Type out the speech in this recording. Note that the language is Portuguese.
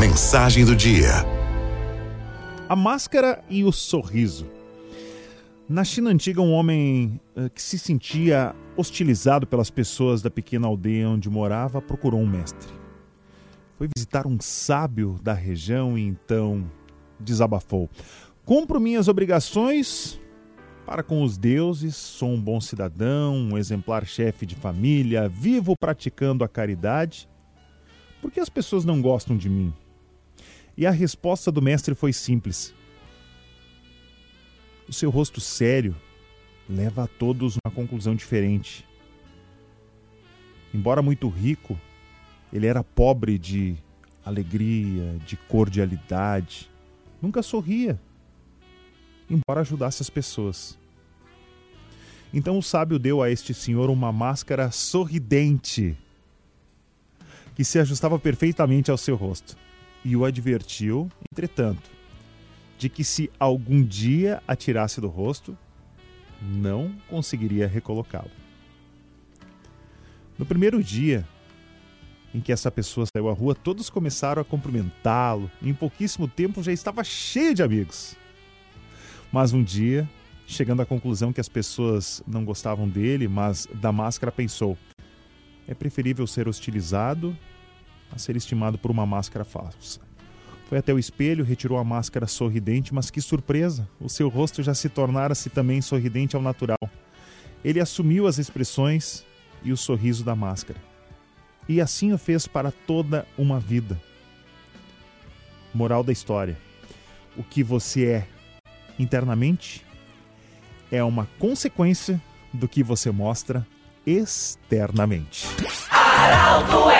Mensagem do dia. A máscara e o sorriso. Na China antiga, um homem uh, que se sentia hostilizado pelas pessoas da pequena aldeia onde morava procurou um mestre. Foi visitar um sábio da região e então desabafou: Cumpro minhas obrigações para com os deuses, sou um bom cidadão, um exemplar chefe de família, vivo praticando a caridade. Por que as pessoas não gostam de mim? E a resposta do mestre foi simples: o seu rosto sério leva a todos uma conclusão diferente. Embora muito rico, ele era pobre de alegria, de cordialidade, nunca sorria, embora ajudasse as pessoas. Então o sábio deu a este senhor uma máscara sorridente que se ajustava perfeitamente ao seu rosto e o advertiu, entretanto, de que se algum dia a tirasse do rosto, não conseguiria recolocá-lo. No primeiro dia em que essa pessoa saiu à rua, todos começaram a cumprimentá-lo. Em pouquíssimo tempo já estava cheio de amigos. Mas um dia, chegando à conclusão que as pessoas não gostavam dele, mas da máscara, pensou: é preferível ser hostilizado a ser estimado por uma máscara falsa. Foi até o espelho, retirou a máscara sorridente, mas que surpresa! O seu rosto já se tornara-se também sorridente ao natural. Ele assumiu as expressões e o sorriso da máscara. E assim o fez para toda uma vida. Moral da história: o que você é internamente é uma consequência do que você mostra externamente. Araldo FMI